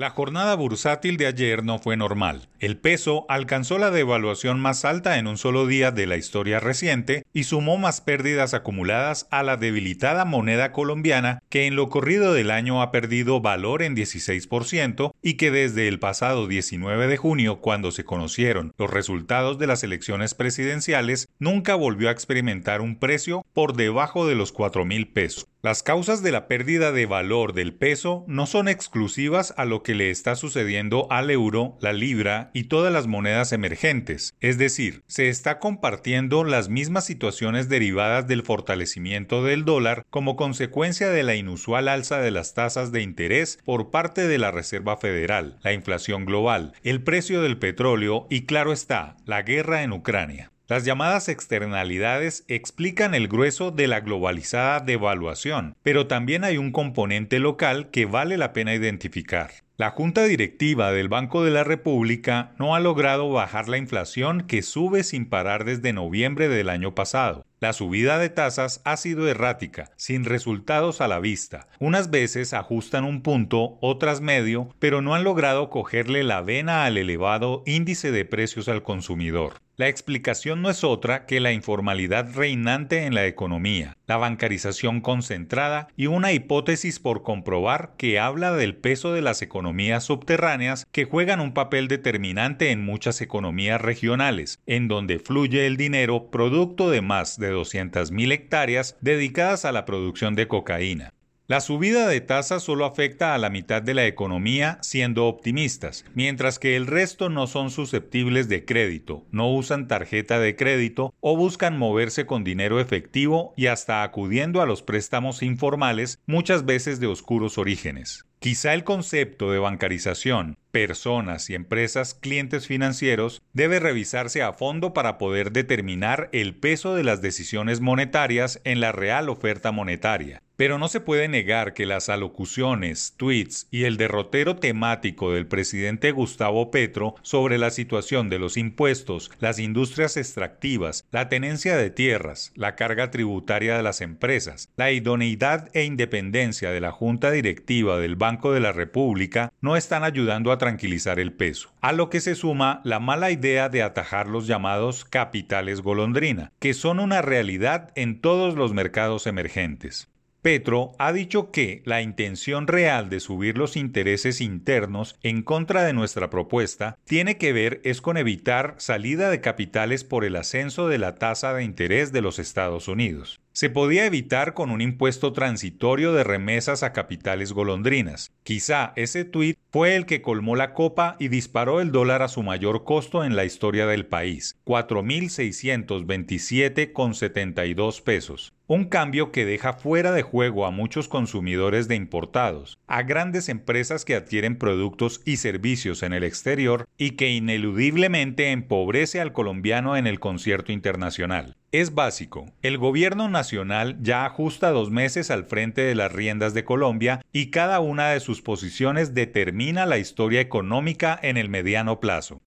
La jornada bursátil de ayer no fue normal. El peso alcanzó la devaluación más alta en un solo día de la historia reciente y sumó más pérdidas acumuladas a la debilitada moneda colombiana que en lo corrido del año ha perdido valor en 16% y que desde el pasado 19 de junio, cuando se conocieron los resultados de las elecciones presidenciales, nunca volvió a experimentar un precio por debajo de los 4 mil pesos. Las causas de la pérdida de valor del peso no son exclusivas a lo que le está sucediendo al euro, la libra y todas las monedas emergentes, es decir, se está compartiendo las mismas situaciones derivadas del fortalecimiento del dólar como consecuencia de la inusual alza de las tasas de interés por parte de la Reserva Federal, la inflación global, el precio del petróleo y claro está, la guerra en Ucrania. Las llamadas externalidades explican el grueso de la globalizada devaluación, pero también hay un componente local que vale la pena identificar. La Junta Directiva del Banco de la República no ha logrado bajar la inflación que sube sin parar desde noviembre del año pasado. La subida de tasas ha sido errática, sin resultados a la vista. Unas veces ajustan un punto, otras medio, pero no han logrado cogerle la vena al elevado índice de precios al consumidor. La explicación no es otra que la informalidad reinante en la economía, la bancarización concentrada y una hipótesis por comprobar que habla del peso de las economías subterráneas que juegan un papel determinante en muchas economías regionales, en donde fluye el dinero producto de más de 200.000 hectáreas dedicadas a la producción de cocaína. La subida de tasas solo afecta a la mitad de la economía siendo optimistas, mientras que el resto no son susceptibles de crédito, no usan tarjeta de crédito o buscan moverse con dinero efectivo y hasta acudiendo a los préstamos informales, muchas veces de oscuros orígenes. Quizá el concepto de bancarización, personas y empresas clientes financieros debe revisarse a fondo para poder determinar el peso de las decisiones monetarias en la real oferta monetaria. Pero no se puede negar que las alocuciones, tweets y el derrotero temático del presidente Gustavo Petro sobre la situación de los impuestos, las industrias extractivas, la tenencia de tierras, la carga tributaria de las empresas, la idoneidad e independencia de la Junta Directiva del Banco de la República no están ayudando a tranquilizar el peso. A lo que se suma la mala idea de atajar los llamados capitales golondrina, que son una realidad en todos los mercados emergentes. Petro ha dicho que la intención real de subir los intereses internos en contra de nuestra propuesta tiene que ver es con evitar salida de capitales por el ascenso de la tasa de interés de los Estados Unidos. Se podía evitar con un impuesto transitorio de remesas a capitales golondrinas. Quizá ese tuit fue el que colmó la copa y disparó el dólar a su mayor costo en la historia del país, 4.627,72 pesos. Un cambio que deja fuera de juego a muchos consumidores de importados, a grandes empresas que adquieren productos y servicios en el exterior y que ineludiblemente empobrece al colombiano en el concierto internacional. Es básico. El gobierno nacional ya ajusta dos meses al frente de las riendas de Colombia y cada una de sus posiciones determina la historia económica en el mediano plazo.